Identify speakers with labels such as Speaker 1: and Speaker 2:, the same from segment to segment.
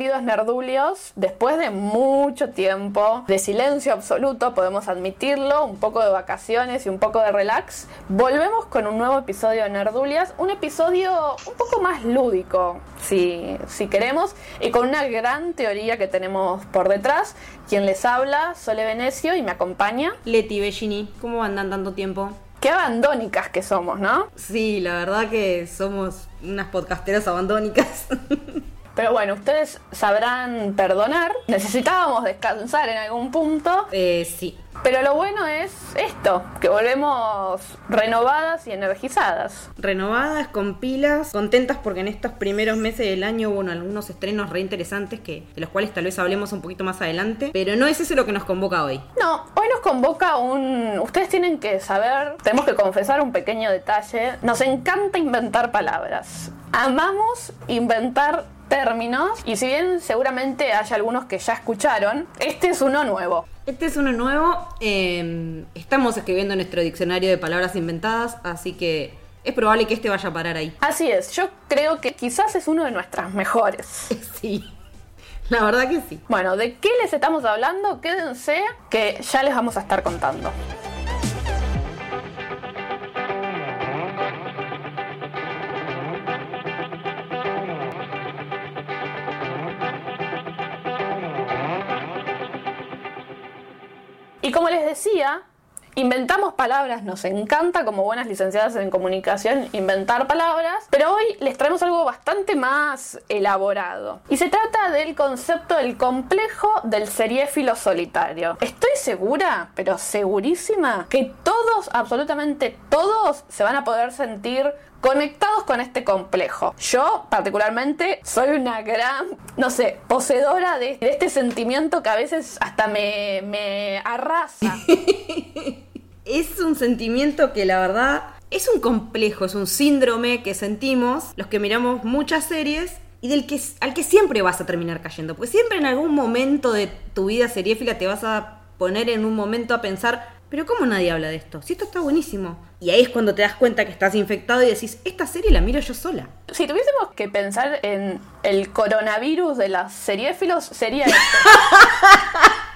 Speaker 1: queridos nerdulios, después de mucho tiempo de silencio absoluto, podemos admitirlo, un poco de vacaciones y un poco de relax, volvemos con un nuevo episodio de Nerdulias, un episodio un poco más lúdico, si, si queremos, y con una gran teoría que tenemos por detrás. Quien les habla, Sole Venecio, y me acompaña.
Speaker 2: Leti Bellini, ¿cómo andan tanto tiempo?
Speaker 1: Qué abandónicas que somos, ¿no?
Speaker 2: Sí, la verdad que somos unas podcasteras abandónicas.
Speaker 1: Pero bueno, ustedes sabrán perdonar. Necesitábamos descansar en algún punto.
Speaker 2: Eh, sí.
Speaker 1: Pero lo bueno es esto, que volvemos renovadas y energizadas.
Speaker 2: Renovadas, con pilas, contentas porque en estos primeros meses del año hubo algunos estrenos re interesantes que, de los cuales tal vez hablemos un poquito más adelante. Pero no es eso lo que nos convoca hoy.
Speaker 1: No, hoy nos convoca un... Ustedes tienen que saber, tenemos que confesar un pequeño detalle. Nos encanta inventar palabras. Amamos inventar términos y si bien seguramente hay algunos que ya escucharon, este es uno nuevo.
Speaker 2: Este es uno nuevo. eh, estamos escribiendo nuestro diccionario de palabras inventadas, así que es probable que este vaya a parar ahí.
Speaker 1: Así es, yo creo que quizás es uno de nuestras mejores.
Speaker 2: Sí. La verdad que sí.
Speaker 1: Bueno, ¿de qué les estamos hablando? Quédense que ya les vamos a estar contando. Y como les decía, inventamos palabras, nos encanta como buenas licenciadas en comunicación inventar palabras, pero hoy les traemos algo bastante más elaborado. Y se trata del concepto del complejo del seriéfilo solitario. Estoy segura, pero segurísima, que todos, absolutamente todos, se van a poder sentir conectados con este complejo. Yo, particularmente, soy una gran, no sé, poseedora de, este sentimiento que a veces hasta me, me arrasa.
Speaker 2: Es un sentimiento que la verdad es un complejo, es un síndrome que sentimos los que miramos muchas series y del que, al que siempre vas a terminar cayendo. Pues siempre en algún momento de tu vida seriéfila te vas a poner en un momento a pensar, pero ¿cómo nadie habla de esto? Si esto está buenísimo. Y ahí es cuando te das cuenta que estás infectado y decís, esta serie la miro yo sola.
Speaker 1: Si tuviésemos que pensar en el coronavirus de las seriéfilos, sería esto.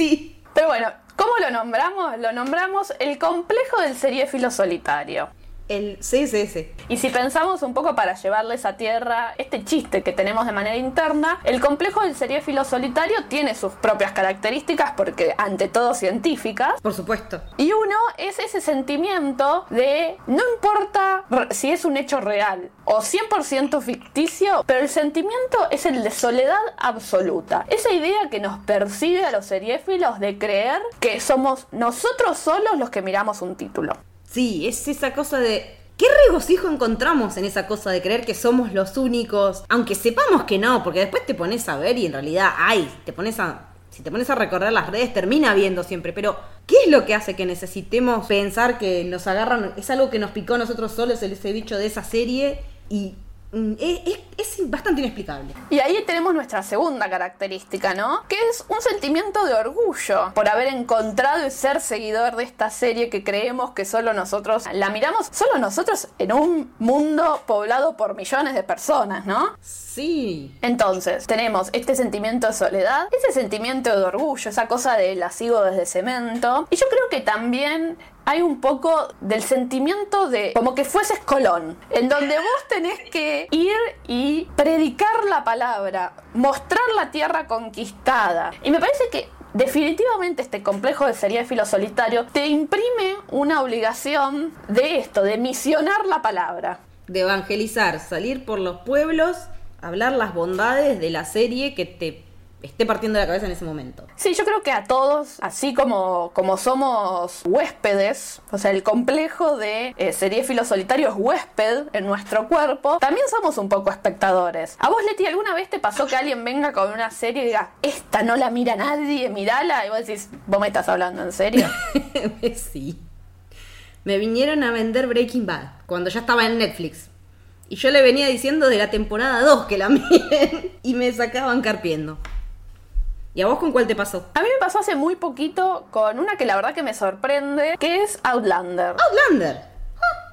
Speaker 2: Sí.
Speaker 1: Pero bueno, ¿cómo lo nombramos? Lo nombramos el complejo del seriéfilo solitario.
Speaker 2: El CSS.
Speaker 1: Y si pensamos un poco para llevarles a tierra este chiste que tenemos de manera interna, el complejo del seriéfilo solitario tiene sus propias características porque ante todo científicas.
Speaker 2: Por supuesto.
Speaker 1: Y uno es ese sentimiento de no importa si es un hecho real o 100% ficticio, pero el sentimiento es el de soledad absoluta. Esa idea que nos persigue a los seriéfilos de creer que somos nosotros solos los que miramos un título.
Speaker 2: Sí, es esa cosa de... ¿Qué regocijo encontramos en esa cosa de creer que somos los únicos? Aunque sepamos que no, porque después te pones a ver y en realidad hay, te pones a... Si te pones a recorrer las redes termina viendo siempre, pero ¿qué es lo que hace que necesitemos pensar que nos agarran? Es algo que nos picó a nosotros solos ese bicho de esa serie y es, es- es bastante inexplicable.
Speaker 1: Y ahí tenemos nuestra segunda característica, ¿no? Que es un sentimiento de orgullo por haber encontrado y ser seguidor de esta serie que creemos que solo nosotros la miramos, solo nosotros en un mundo poblado por millones de personas, ¿no?
Speaker 2: Sí.
Speaker 1: Entonces, tenemos este sentimiento de soledad, ese sentimiento de orgullo, esa cosa de la sigo desde cemento. Y yo creo que también hay un poco del sentimiento de como que fueses Colón, en donde vos tenés que ir y predicar la palabra, mostrar la tierra conquistada. Y me parece que definitivamente este complejo de seriéfilo solitario te imprime una obligación de esto, de misionar la palabra.
Speaker 2: De evangelizar, salir por los pueblos, hablar las bondades de la serie que te esté partiendo la cabeza en ese momento.
Speaker 1: Sí, yo creo que a todos, así como, como somos huéspedes, o sea, el complejo de eh, seriéfilo solitario es huésped en nuestro cuerpo, también somos un poco espectadores. ¿A vos, Leti, alguna vez te pasó que alguien venga con una serie y diga, esta no la mira nadie, mirala? Y vos decís, ¿vos me estás hablando en serio?
Speaker 2: sí. Me vinieron a vender Breaking Bad cuando ya estaba en Netflix. Y yo le venía diciendo de la temporada 2 que la miren y me sacaban carpiendo. ¿Y a vos con cuál te pasó?
Speaker 1: A mí me pasó hace muy poquito con una que la verdad que me sorprende, que es Outlander.
Speaker 2: Outlander.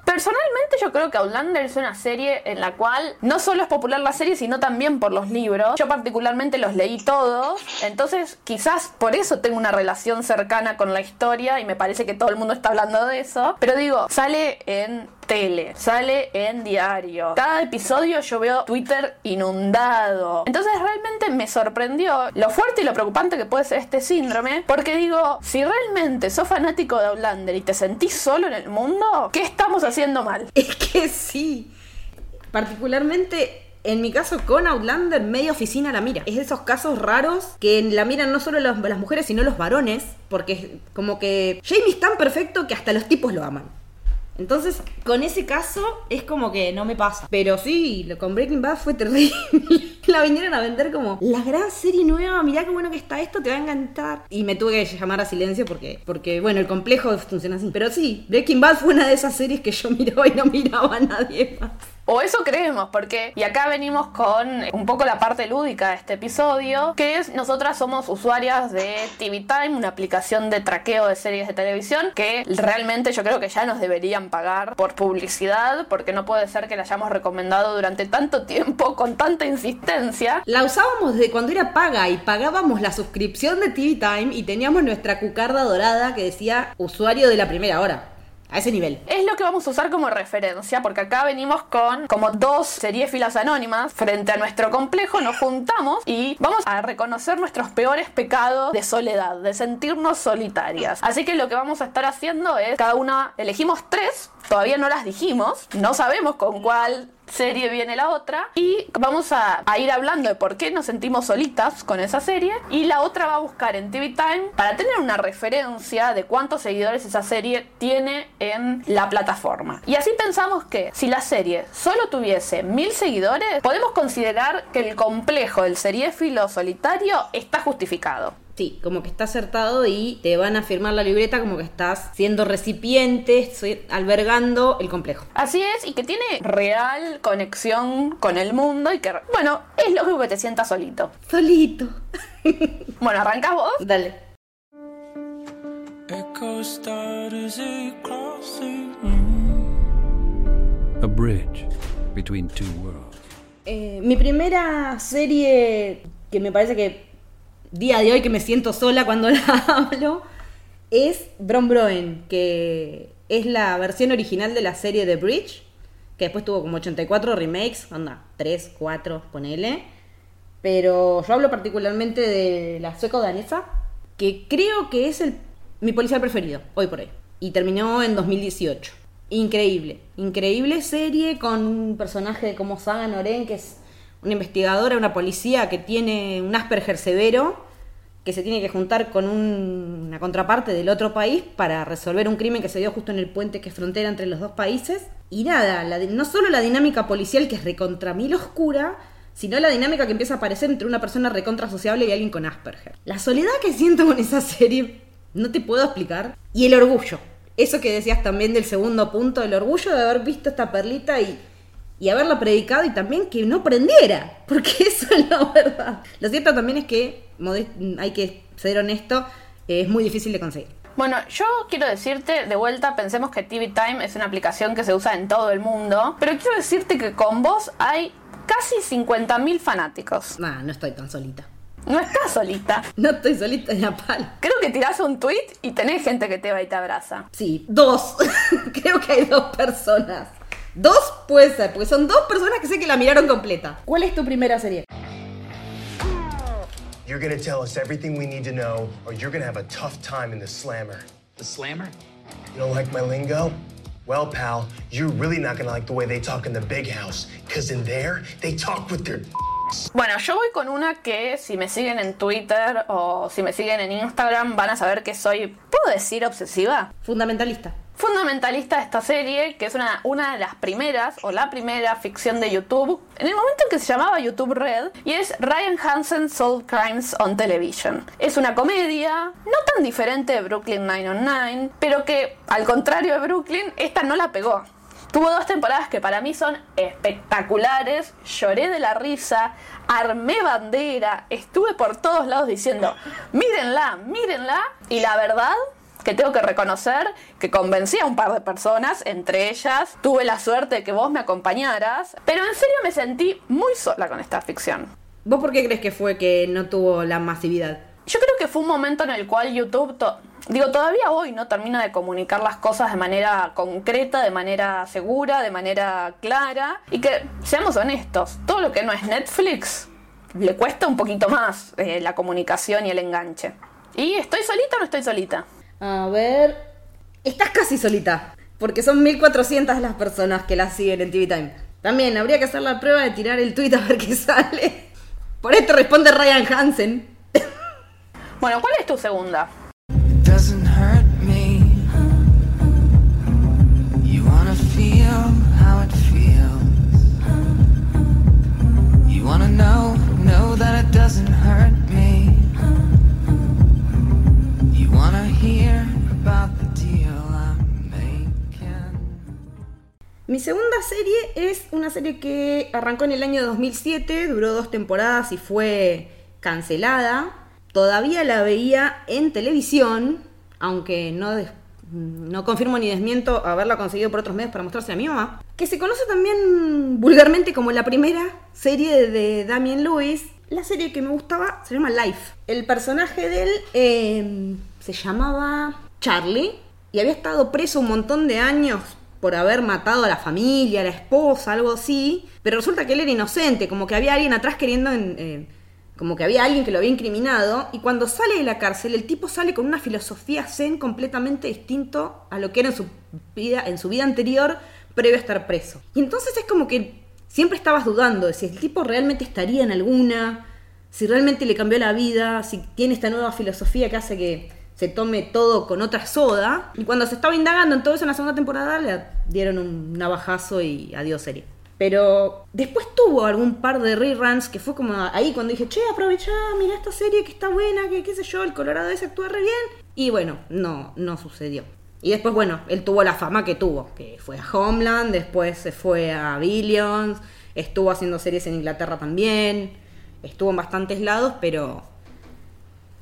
Speaker 1: Personalmente yo creo que Outlander es una serie en la cual no solo es popular la serie, sino también por los libros. Yo particularmente los leí todos, entonces quizás por eso tengo una relación cercana con la historia y me parece que todo el mundo está hablando de eso. Pero digo, sale en tele, sale en diario. Cada episodio yo veo Twitter inundado. Entonces realmente me sorprendió lo fuerte y lo preocupante que puede ser este síndrome, porque digo, si realmente sos fanático de Outlander y te sentís solo en el mundo, ¿qué estamos haciendo mal?
Speaker 2: Es que sí. Particularmente en mi caso con Outlander, media oficina la mira. Es de esos casos raros que la miran no solo las, mujeres, sino los varones. Porque como que Jamie es tan perfecto que hasta los tipos lo aman. Entonces, con ese caso es como que no me pasa. Pero sí, con Breaking Bad fue terrible. la vinieron a vender como la gran serie nueva, mirá qué bueno que está esto, te va a encantar. Y me tuve que llamar a silencio porque, porque bueno, el complejo funciona así. Pero sí, Breaking Bad fue una de esas series que yo miraba y no miraba a nadie más.
Speaker 1: O eso creemos, porque, y acá venimos con un poco la parte lúdica de este episodio, que es nosotras somos usuarias de TV Time, una aplicación de traqueo de series de televisión, que realmente yo creo que ya nos deberían pagar por publicidad, porque no puede ser que la hayamos recomendado durante tanto tiempo, con tanta insistencia.
Speaker 2: La usábamos desde cuando era paga y pagábamos la suscripción de TV Time y teníamos nuestra cucarda dorada que decía usuario de la primera hora. A ese nivel.
Speaker 1: Es lo que vamos a usar como referencia, porque acá venimos con como dos filas anónimas frente a nuestro complejo, nos juntamos y vamos a reconocer nuestros peores pecados de soledad, de sentirnos solitarias. Así que lo que vamos a estar haciendo es, cada una elegimos tres, todavía no las dijimos, no sabemos con cuál serie viene la otra y vamos a, ir hablando de por qué nos sentimos solitas con esa serie y la otra va a buscar en TV Time para tener una referencia de cuántos seguidores esa serie tiene en la plataforma. Y así pensamos que si la serie solo tuviese mil seguidores, podemos considerar que el complejo del seriéfilo solitario está justificado.
Speaker 2: Sí, como que está acertado y te van a firmar la libreta como que estás siendo recipiente, albergando el complejo.
Speaker 1: Así es, y que tiene real conexión con el mundo y que, bueno, es lógico que te sientas solito.
Speaker 2: Solito.
Speaker 1: bueno, ¿arrancas vos?
Speaker 2: Dale.
Speaker 3: A bridge between two worlds.
Speaker 2: Eh, mi primera serie que me parece que día de hoy que me siento sola cuando la hablo, es Bron Broen, que es la versión original de la serie The Bridge, que después tuvo como 84 remakes, anda, 3, 4, ponele. Pero yo hablo particularmente de la sueco-danesa, que creo que es mi policial preferido, hoy por hoy. Y terminó en 2018. Increíble, increíble serie con un personaje como Saga Noren, que es una investigadora, una policía que tiene un Asperger severo, que se tiene que juntar con una contraparte del otro país para resolver un crimen que se dio justo en el puente que es frontera entre los dos países. Y nada, no solo la dinámica policial que es recontra mil oscura, sino la dinámica que empieza a aparecer entre una persona recontra sociable y alguien con Asperger. La soledad que siento con esa serie no te puedo explicar. Y el orgullo. Eso que decías también del segundo punto, el orgullo de haber visto esta perlita y y haberla predicado y también que no prendiera, porque eso es la verdad. Lo cierto también es que, hay que ser honesto, es muy difícil de conseguir.
Speaker 1: Bueno, yo quiero decirte, de vuelta, pensemos que TV Time es una aplicación que se usa en todo el mundo, pero quiero decirte que con vos hay casi 50.000 fanáticos.
Speaker 2: Nah, no estoy tan solita.
Speaker 1: No estás solita.
Speaker 2: No estoy solita en la pala.
Speaker 1: Creo que tirás un tweet y tenés gente que te va y te abraza.
Speaker 2: Sí, dos. Creo que hay dos personas. Dos puede ser, porque son dos personas que sé que la miraron completa. ¿Cuál es tu primera serie? You're gonna tell us everything we need to know, or you're gonna have a tough time in the slammer.
Speaker 3: The slammer?
Speaker 2: You don't like my lingo? Well, pal, you're really not gonna like the way they talk in the big house, because in there, they talk with their
Speaker 1: bueno, yo voy con una que si me siguen en Twitter o si me siguen en Instagram van a saber que soy, ¿puedo decir obsesiva?
Speaker 2: Fundamentalista
Speaker 1: fundamentalista de esta serie, que es una, una de las primeras, o la primera ficción de YouTube, en el momento en que se llamaba YouTube Red, y es Ryan Hansen Solved Crimes on Television. Es una comedia, no tan diferente de Brooklyn 909, pero que, al contrario de Brooklyn, esta no la pegó. Tuvo dos temporadas que para mí son espectaculares, lloré de la risa, armé bandera, estuve por todos lados diciendo, mírenla, mírenla, y la verdad que tengo que reconocer que convencí a un par de personas, entre ellas tuve la suerte de que vos me acompañaras, pero en serio me sentí muy sola con esta ficción.
Speaker 2: ¿Vos por qué crees que fue que no tuvo la masividad?
Speaker 1: Yo creo que fue un momento en el cual YouTube, to- digo, todavía hoy no termina de comunicar las cosas de manera concreta, de manera segura, de manera clara, y que, seamos honestos, todo lo que no es Netflix le cuesta un poquito más eh, la comunicación y el enganche. ¿Y estoy solita o no estoy solita?
Speaker 2: A ver. Estás casi solita. Porque son 1400 las personas que la siguen en TV Time. También habría que hacer la prueba de tirar el tweet a ver qué sale. Por esto responde Ryan Hansen.
Speaker 1: Bueno, ¿cuál es tu segunda?
Speaker 2: Mi segunda serie es una serie que arrancó en el año 2007, duró dos temporadas y fue cancelada. Todavía la veía en televisión, aunque no, no confirmo ni desmiento haberla conseguido por otros medios para mostrarse a mi mamá. Que se conoce también vulgarmente como la primera serie de Damien Lewis. La serie que me gustaba se llama Life. El personaje de él eh, se llamaba Charlie y había estado preso un montón de años por haber matado a la familia, a la esposa, algo así. Pero resulta que él era inocente, como que había alguien atrás queriendo... en- eh, como que había alguien que lo había incriminado. Y cuando sale de la cárcel, el tipo sale con una filosofía zen completamente distinto a lo que era en su vida, en su vida anterior, previo a estar preso. Y entonces es como que siempre estabas dudando de si el tipo realmente estaría en alguna, si realmente le cambió la vida, si tiene esta nueva filosofía que hace que se tome todo con otra soda. Y cuando se estaba indagando en todo eso en la segunda temporada, le dieron un navajazo y adiós serie. Pero después tuvo algún par de reruns que fue como ahí cuando dije, che, aprovechá, mira esta serie que está buena, que qué sé yo, el Colorado ese actúa re bien. Y bueno, no, no sucedió. Y después, bueno, él tuvo la fama que tuvo, que fue a Homeland, después se fue a Billions, estuvo haciendo series en Inglaterra también, estuvo en bastantes lados, pero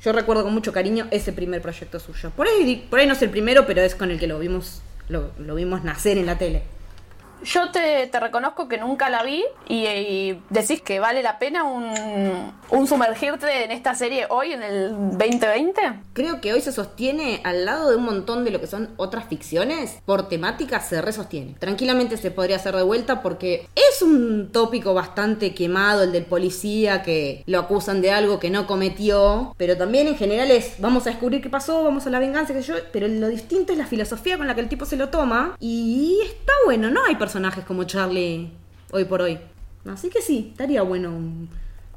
Speaker 2: yo recuerdo con mucho cariño ese primer proyecto suyo. Por ahí, por ahí no es el primero, pero es con el que lo vimos, lo, lo vimos nacer en la tele.
Speaker 1: Yo te, reconozco que nunca la vi y, decís que vale la pena un, sumergirte en esta serie hoy, en el 2020.
Speaker 2: Creo que hoy se sostiene al lado de un montón de lo que son otras ficciones. Por temática se resostiene. Tranquilamente se podría hacer de vuelta porque es un tópico bastante quemado el del policía que lo acusan de algo que no cometió. Pero también en general es vamos a descubrir qué pasó, vamos a la venganza, sé yo. Pero lo distinto es la filosofía con la que el tipo se lo toma. Y está bueno, no hay personajes como Charlie hoy por hoy. Así que sí, estaría bueno un...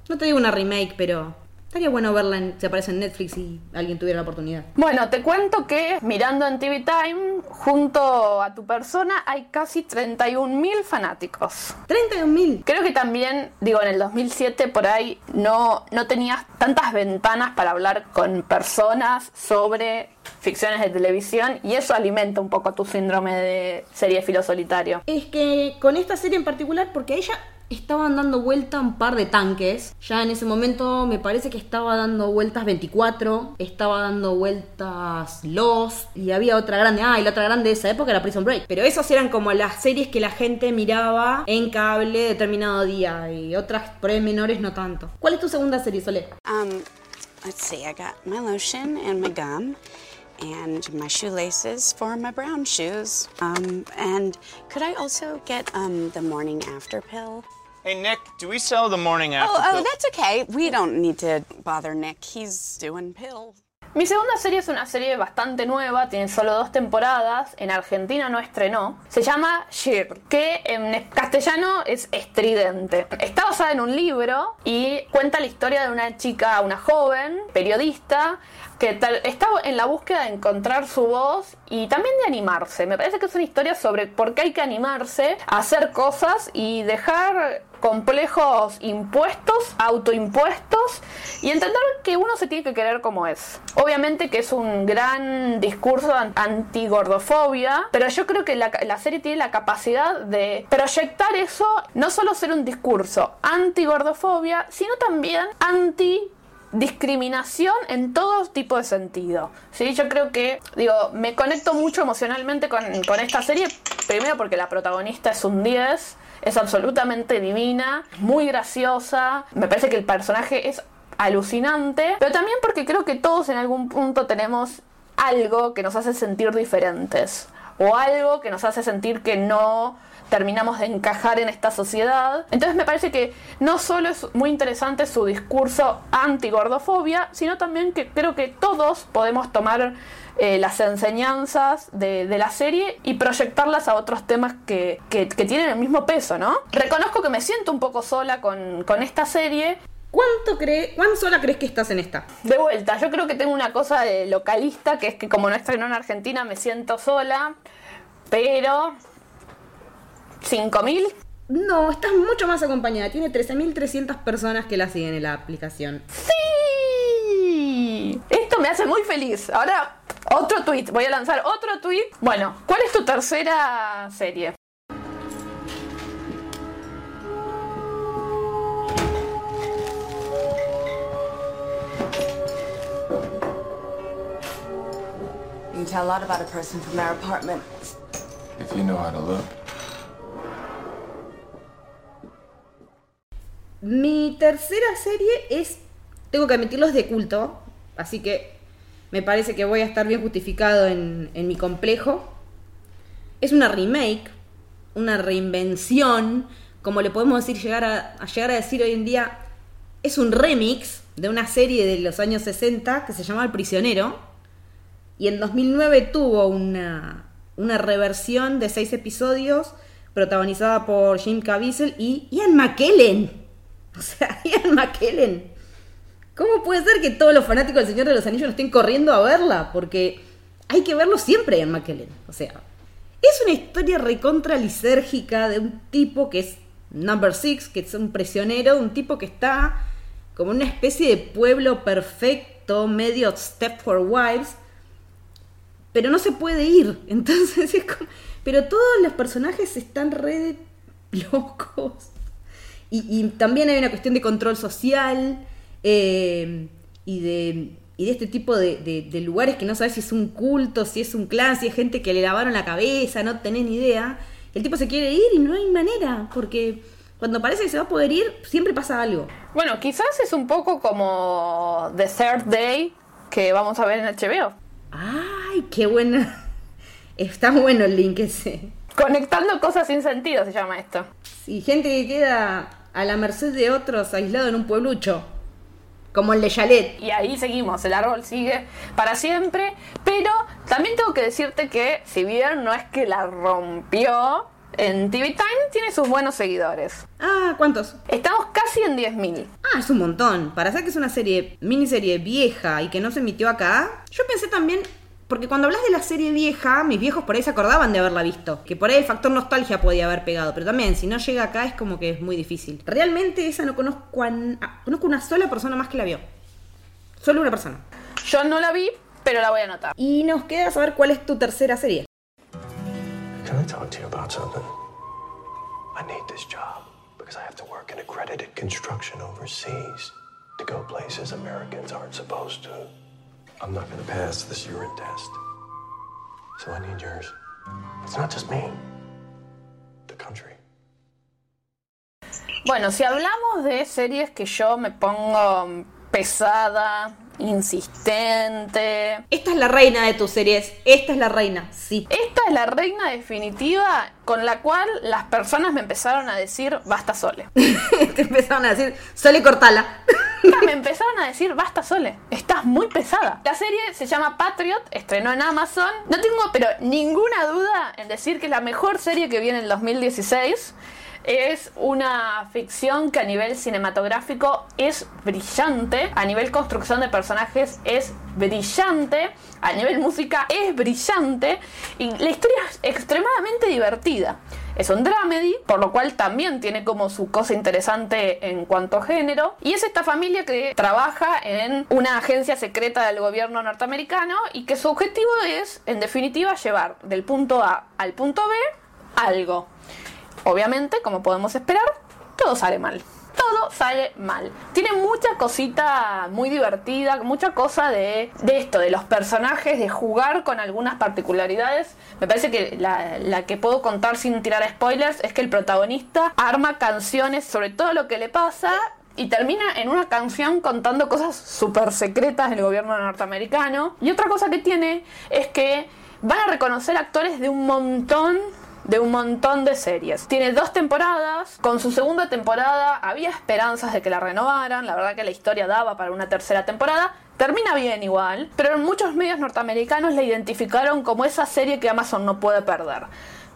Speaker 2: No te digo una remake, pero estaría bueno verla en, si aparece en Netflix y alguien tuviera la oportunidad.
Speaker 1: Bueno, te cuento que mirando en TV Time, junto a tu persona, hay casi 31.000 fanáticos.
Speaker 2: 31.000.
Speaker 1: Creo que también, digo, en el 2007 por ahí no, no tenías tantas ventanas para hablar con personas sobre ficciones de televisión y eso alimenta un poco tu síndrome de serie filo solitario.
Speaker 2: Es que con esta serie en particular, porque a ella estaban dando vuelta un par de tanques. Ya en ese momento me parece que estaba dando vueltas 24, estaba dando vueltas Los y había otra grande. Ah, y la otra grande de esa época era Prison Break. Pero esos eran como las series que la gente miraba en cable determinado día y otras por ahí menores no tanto. ¿Cuál es tu segunda serie, Sole?
Speaker 4: Um, let's see, I got my lotion and my gum and my shoelaces for my brown shoes. Um, and could I also get um, the morning after pill?
Speaker 5: Hey Nick, do we sell the morning after?
Speaker 4: Oh, oh,
Speaker 5: pill?
Speaker 4: that's okay. We don't need to bother Nick. He's doing pills.
Speaker 1: Mi segunda serie es una serie bastante nueva, tiene solo dos temporadas, en Argentina no estrenó. Se llama Sheer, que en castellano es estridente. Está basada en un libro y cuenta la historia de una chica, una joven periodista, que tal- está en la búsqueda de encontrar su voz y también de animarse. Me parece que es una historia sobre por qué hay que animarse a hacer cosas y dejar complejos impuestos, autoimpuestos y entender que uno se tiene que querer como es. Obviamente que es un gran discurso an- antigordofobia, pero yo creo que la, la serie tiene la capacidad de proyectar eso, no solo ser un discurso antigordofobia, sino también anti discriminación en todo tipo de sentido. ¿sí? Yo creo que, digo, me conecto mucho emocionalmente con, con esta serie, primero porque la protagonista es un 10, es absolutamente divina, muy graciosa, me parece que el personaje es alucinante, pero también porque creo que todos en algún punto tenemos algo que nos hace sentir diferentes o algo que nos hace sentir que no terminamos de encajar en esta sociedad. Entonces me parece que no solo es muy interesante su discurso anti-gordofobia, sino también que creo que todos podemos tomar eh, las enseñanzas de, de la serie y proyectarlas a otros temas que, que- que tienen el mismo peso, ¿no? Reconozco que me siento un poco sola con, con esta serie.
Speaker 2: ¿Cuánto cree, ¿Cuán sola crees que estás en esta?
Speaker 1: De vuelta, yo creo que tengo una cosa de localista, que es que como no estrenó en Argentina me siento sola, pero... ¿5.000?
Speaker 2: No, estás mucho más acompañada. Tiene 13.300 personas que la siguen en la aplicación.
Speaker 1: ¡Sí! Esto me hace muy feliz. Ahora, otro tweet. Voy a lanzar otro tweet. Bueno, ¿cuál es tu tercera serie?
Speaker 6: You can tell a lot about a person from their apartment.
Speaker 7: If you know how to look.
Speaker 2: Mi tercera serie es, tengo que admitirlo, es de culto, así que me parece que voy a estar bien justificado en, en mi complejo. Es una remake, una reinvención, como le podemos decir, llegar a, a llegar a decir hoy en día, es un remix de una serie de los años 60 que se llamaba El Prisionero, y en 2009 tuvo una, una reversión de seis episodios protagonizada por Jim Caviezel y Ian McKellen. O sea, Ian McKellen. ¿Cómo puede ser que todos los fanáticos del Señor de los Anillos no estén corriendo a verla? Porque hay que verlo siempre, Ian McKellen. O sea, es una historia recontra lisérgica de un tipo que es Number Six, que es un prisionero, un tipo que está como una especie de pueblo perfecto, medio Step for Wives, pero no se puede ir. Entonces es como... Pero todos los personajes están re locos. Y, y también hay una cuestión de control social eh, y, de, y de este tipo de, de- de lugares que no sabes si es un culto, si es un clan, si es gente que le lavaron la cabeza, no tenés ni idea. El tipo se quiere ir y no hay manera, porque cuando parece que se va a poder ir, siempre pasa algo.
Speaker 1: Bueno, quizás es un poco como The Third Day que vamos a ver en HBO.
Speaker 2: ¡Ay, qué buena! Está bueno el link ese.
Speaker 1: Conectando cosas sin sentido se llama esto.
Speaker 2: Sí, gente que queda a la merced de otros aislado en un pueblucho. Como el de Yalet.
Speaker 1: Y ahí seguimos, el árbol sigue para siempre. Pero también tengo que decirte que, si bien no es que la rompió, en TV Time tiene sus buenos seguidores.
Speaker 2: Ah, ¿cuántos?
Speaker 1: Estamos casi en 10.000.
Speaker 2: Ah, es un montón. Para ser que es una serie, miniserie vieja y que no se emitió acá, yo pensé también, porque cuando hablas de la serie vieja, mis viejos por ahí se acordaban de haberla visto. Que por ahí el factor nostalgia podía haber pegado, pero también si no llega acá es como que es muy difícil. Realmente esa no conozco a, ah, conozco una sola persona más que la vio. Solo una persona.
Speaker 1: Yo no la vi, pero la voy a anotar.
Speaker 2: Y nos queda saber cuál es tu tercera serie.
Speaker 8: Can I talk to you about something? I need this job because I have to work in accredited construction overseas to go places Americans aren't supposed to. I'm not going to pass this urine test. So I need yours. It's not just me, the country.
Speaker 1: Bueno, si hablamos de series que yo me pongo pesada, insistente.
Speaker 2: Esta es la reina de tus series. Esta es la reina, sí.
Speaker 1: Esta es la reina definitiva con la cual las personas me empezaron a decir basta sole.
Speaker 2: Te empezaron a decir, Sole cortala.
Speaker 1: me empezaron a decir basta sole, estás muy pesada. La serie se llama Patriot, estrenó en Amazon. No tengo pero ninguna duda en decir que es la mejor serie que viene en el 2016. Es una ficción que a nivel cinematográfico es brillante, a nivel construcción de personajes es brillante, a nivel música es brillante y la historia es extremadamente divertida. Es un dramedy, por lo cual también tiene como su cosa interesante en cuanto a género. Y es esta familia que trabaja en una agencia secreta del gobierno norteamericano y que su objetivo es, en definitiva, llevar del punto A al punto B algo. Obviamente, como podemos esperar, todo sale mal. Todo sale mal. Tiene mucha cosita muy divertida, mucha cosa de, de esto, de los personajes, de jugar con algunas particularidades. Me parece que la, la que puedo contar sin tirar spoilers es que el protagonista arma canciones sobre todo lo que le pasa y termina en una canción contando cosas súper secretas del gobierno norteamericano. Y otra cosa que tiene es que van a reconocer actores de un montón de un montón de series. Tiene dos temporadas, con su segunda temporada había esperanzas de que la renovaran, la verdad que la historia daba para una tercera temporada, termina bien igual, pero en muchos medios norteamericanos la identificaron como esa serie que Amazon no puede perder.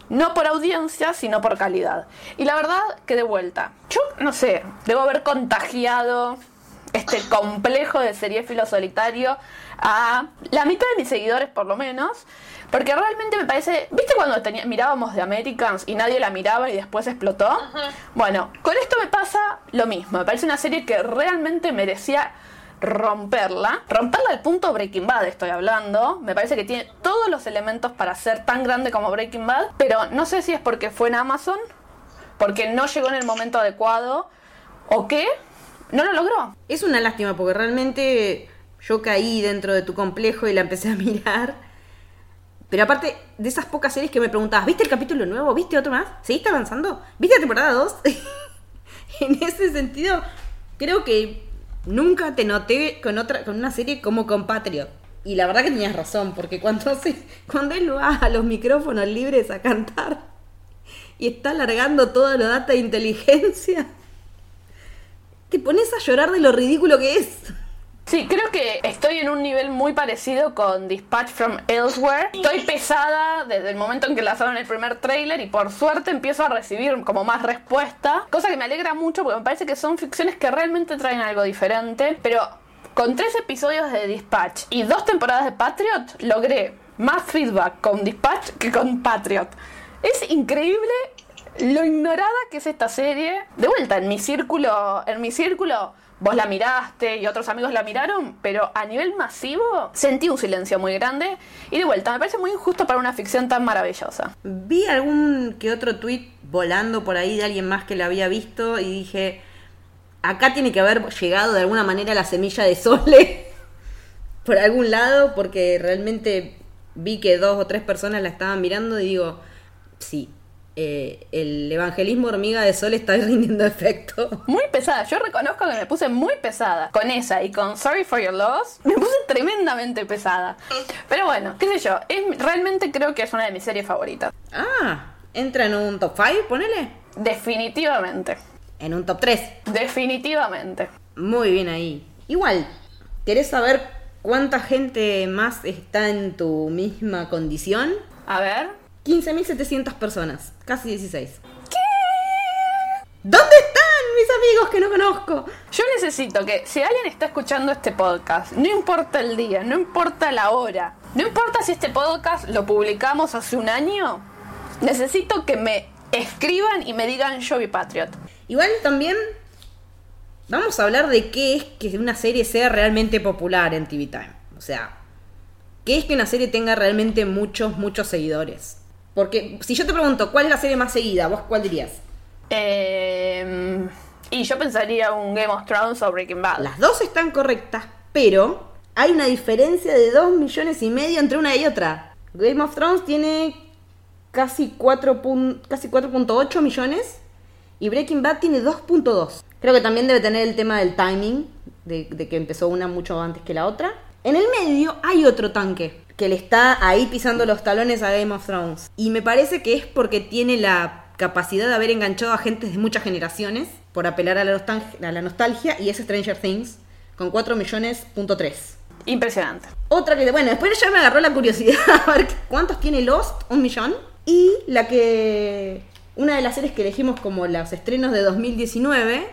Speaker 1: No por audiencia, sino por calidad. Y la verdad que de vuelta, yo no sé, debo haber contagiado este complejo de seriéfilo solitario a la mitad de mis seguidores por lo menos. Porque realmente me parece, ¿viste cuando tenía- mirábamos The Americans y nadie la miraba y después explotó? Bueno, con esto me pasa lo mismo. Me parece una serie que realmente merecía romperla. Romperla al punto Breaking Bad estoy hablando. Me parece que tiene todos los elementos para ser tan grande como Breaking Bad. Pero no sé si es porque fue en Amazon, porque no llegó en el momento adecuado o qué. No lo logró.
Speaker 2: Es una lástima porque realmente yo caí dentro de tu complejo y la empecé a mirar. Pero aparte de esas pocas series que me preguntabas, ¿viste el capítulo nuevo? ¿Viste otro más? ¿Seguiste avanzando? ¿Viste la temporada 2? en ese sentido, creo que nunca te noté con otra con una serie como Compatriot. Y la verdad que tenías razón, porque cuando, cuando él va a los micrófonos libres a cantar y está alargando todo lo data de inteligencia, te pones a llorar de lo ridículo que es.
Speaker 1: Sí, creo que estoy en un nivel muy parecido con Dispatch from Elsewhere. Estoy pesada desde el momento en que lanzaron el primer tráiler y por suerte empiezo a recibir como más respuesta. Cosa que me alegra mucho porque me parece que son ficciones que realmente traen algo diferente. Pero con tres episodios de Dispatch y dos temporadas de Patriot logré más feedback con Dispatch que con Patriot. Es increíble lo ignorada que es esta serie. De vuelta, en mi círculo, en mi círculo, vos la miraste y otros amigos la miraron, pero a nivel masivo sentí un silencio muy grande. Y de vuelta, me parece muy injusto para una ficción tan maravillosa.
Speaker 2: Vi algún que otro tweet volando por ahí de alguien más que lo había visto y dije, acá tiene que haber llegado de alguna manera la semilla de Sole por algún lado, porque realmente vi que dos o tres personas la estaban mirando y digo, sí, eh, el evangelismo hormiga de Sole está rindiendo efecto.
Speaker 1: Muy pesada, yo reconozco que me puse muy pesada con esa y con Sorry for Your Loss. Me puse tremendamente pesada. Pero bueno, qué sé yo, es, realmente creo que es una de mis series favoritas.
Speaker 2: Ah, entra en un top 5, ponele.
Speaker 1: Definitivamente.
Speaker 2: En un top 3.
Speaker 1: Definitivamente.
Speaker 2: Muy bien ahí. Igual, ¿querés saber cuánta gente más está en tu misma condición?
Speaker 1: A ver.
Speaker 2: 15.700 personas, casi 16. ¿Qué? ¿Dónde están mis amigos que no conozco?
Speaker 1: Yo necesito que si alguien está escuchando este podcast, no importa el día, no importa la hora, no importa si este podcast lo publicamos hace un año, necesito que me escriban y me digan yo vi Patriot.
Speaker 2: Igual también vamos a hablar de qué es que una serie sea realmente popular en TV Time. O sea, qué es que una serie tenga realmente muchos, muchos seguidores. Porque si yo te pregunto cuál es la serie más seguida, vos cuál dirías?
Speaker 1: Eh, y yo pensaría un Game of Thrones o Breaking Bad.
Speaker 2: Las dos están correctas, pero hay una diferencia de 2 millones y medio entre una y otra. Game of Thrones tiene casi 4 pun- casi 4.8 millones y Breaking Bad tiene 2.2. Creo que también debe tener el tema del timing, de, de que empezó una mucho antes que la otra. En el medio hay otro tanque que le está ahí pisando los talones a Game of Thrones. Y me parece que es porque tiene la capacidad de haber enganchado a gente de muchas generaciones por apelar a la, nostalgia, a la nostalgia y es Stranger Things con 4 millones punto 3.
Speaker 1: Impresionante.
Speaker 2: Otra que, bueno, después ya me agarró la curiosidad a ver cuántos tiene Lost, un millón. Y la que, una de las series que elegimos como los estrenos de 2019,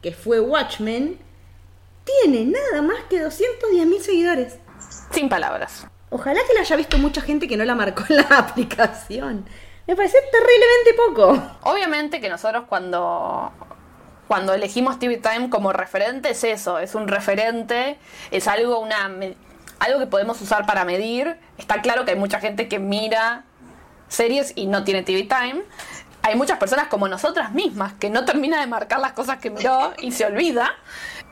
Speaker 2: que fue Watchmen, tiene nada más que 210 mil seguidores.
Speaker 1: Sin palabras.
Speaker 2: Ojalá que la haya visto mucha gente que no la marcó en la aplicación. Me parece terriblemente poco.
Speaker 1: Obviamente que nosotros cuando cuando elegimos TV Time como referente es eso, es un referente, es algo una algo que podemos usar para medir. Está claro que hay mucha gente que mira series y no tiene TV Time. hay muchas personas como nosotras mismas que no termina de marcar las cosas que miró y se olvida.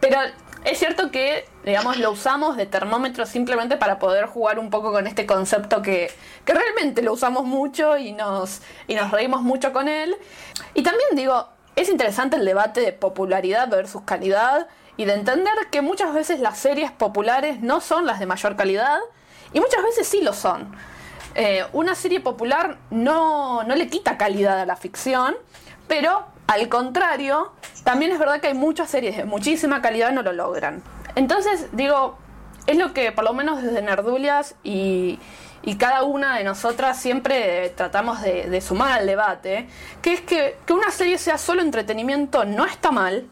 Speaker 1: Pero es cierto que, digamos, lo usamos de termómetro simplemente para poder jugar un poco con este concepto que, que realmente lo usamos mucho y nos, y nos reímos mucho con él. Y también digo, es interesante el debate de popularidad versus calidad y de entender que muchas veces las series populares no son las de mayor calidad y muchas veces sí lo son. Eh, una serie popular no, no le quita calidad a la ficción, pero al contrario, también es verdad que hay muchas series de muchísima calidad no lo logran. Entonces, digo, es lo que por lo menos desde Nerdulias y, y cada una de nosotras siempre tratamos de, sumar al debate, que es que, que una serie sea solo entretenimiento no está mal,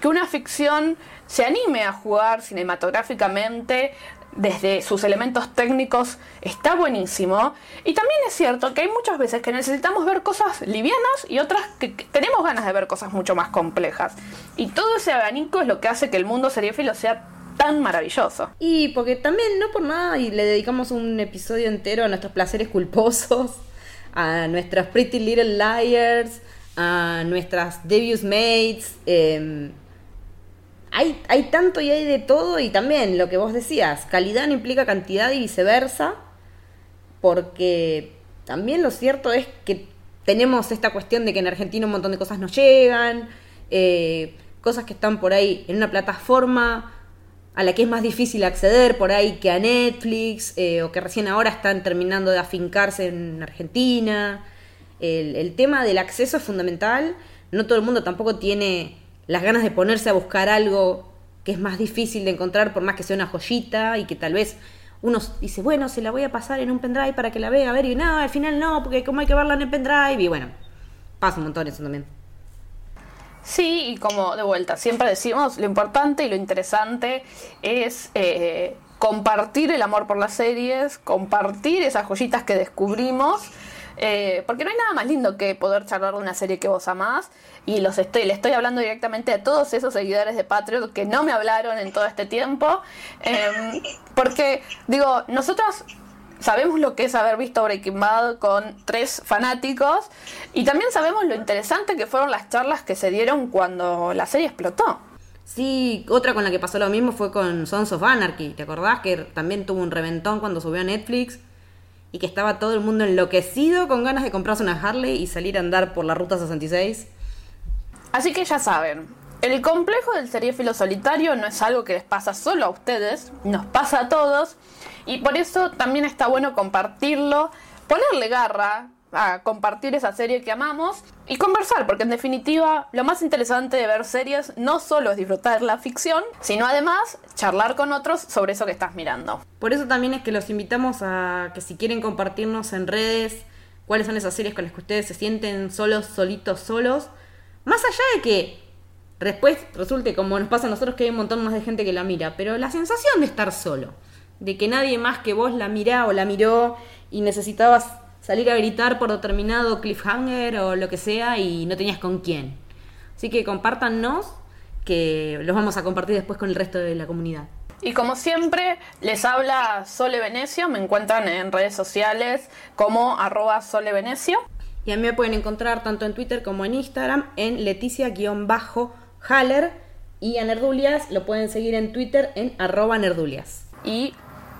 Speaker 1: que una ficción se anime a jugar cinematográficamente desde sus elementos técnicos está buenísimo. Y también es cierto que hay muchas veces que necesitamos ver cosas livianas y otras que tenemos ganas de ver cosas mucho más complejas. Y todo ese abanico es lo que hace que el mundo seriéfilo sea tan maravilloso.
Speaker 2: Y porque también, no por nada, y le dedicamos un episodio entero a nuestros placeres culposos, a nuestras Pretty Little Liars, a nuestras Devious Mates. eh, hay, hay tanto y hay de todo, y también lo que vos decías, calidad no implica cantidad y viceversa, porque también lo cierto es que tenemos esta cuestión de que en Argentina un montón de cosas nos llegan, eh, cosas que están por ahí en una plataforma a la que es más difícil acceder por ahí que a Netflix, eh, o que recién ahora están terminando de afincarse en Argentina. El, el tema del acceso es fundamental, no todo el mundo tampoco tiene las ganas de ponerse a buscar algo que es más difícil de encontrar por más que sea una joyita y que tal vez uno dice, bueno, se la voy a pasar en un pendrive para que la vea, a ver, y no, al final no, porque como hay que verla en el pendrive, y bueno, pasa un montón eso también.
Speaker 1: Sí, y como de vuelta, siempre decimos, lo importante y lo interesante es eh, compartir el amor por las series, compartir esas joyitas que descubrimos, eh, porque no hay nada más lindo que poder charlar de una serie que vos amás, y los estoy, le estoy hablando directamente a todos esos seguidores de Patreon que no me hablaron en todo este tiempo, eh, porque digo, nosotros sabemos lo que es haber visto Breaking Bad con tres fanáticos y también sabemos lo interesante que fueron las charlas que se dieron cuando la serie explotó.
Speaker 2: Sí, otra con la que pasó lo mismo fue con Sons of Anarchy. ¿Te acordás que también tuvo un reventón cuando subió a Netflix? Y que estaba todo el mundo enloquecido con ganas de comprarse una Harley y salir a andar por la ruta 66.
Speaker 1: Así que ya saben, el complejo del seriéfilo solitario no es algo que les pasa solo a ustedes, nos pasa a todos y por eso también está bueno compartirlo, ponerle garra a compartir esa serie que amamos y conversar, porque en definitiva lo más interesante de ver series no solo es disfrutar la ficción, sino además charlar con otros sobre eso que estás mirando.
Speaker 2: Por eso también es que los invitamos a que si quieren compartirnos en redes cuáles son esas series con las que ustedes se sienten solos, solitos, solos, más allá de que después resulte como nos pasa a nosotros que hay un montón más de gente que la mira, pero la sensación de estar solo, de que nadie más que vos la mirá o la miró y necesitabas salir a gritar por determinado cliffhanger o lo que sea y no tenías con quién. Así que compártanos que los vamos a compartir después con el resto de la comunidad.
Speaker 1: Y como siempre, les habla Sole Venecio, me encuentran en redes sociales como arroba Sole Venecio.
Speaker 2: Y a mí me pueden encontrar tanto en Twitter como en Instagram en Leticia-Haller y a Nerdulias lo pueden seguir en Twitter en arroba Nerdulias.
Speaker 1: Y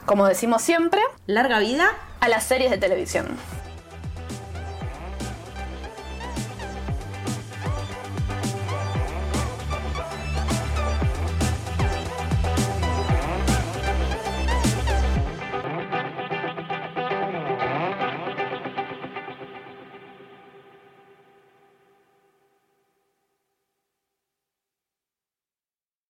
Speaker 1: como decimos siempre,
Speaker 2: Larga vida
Speaker 1: a las series de televisión.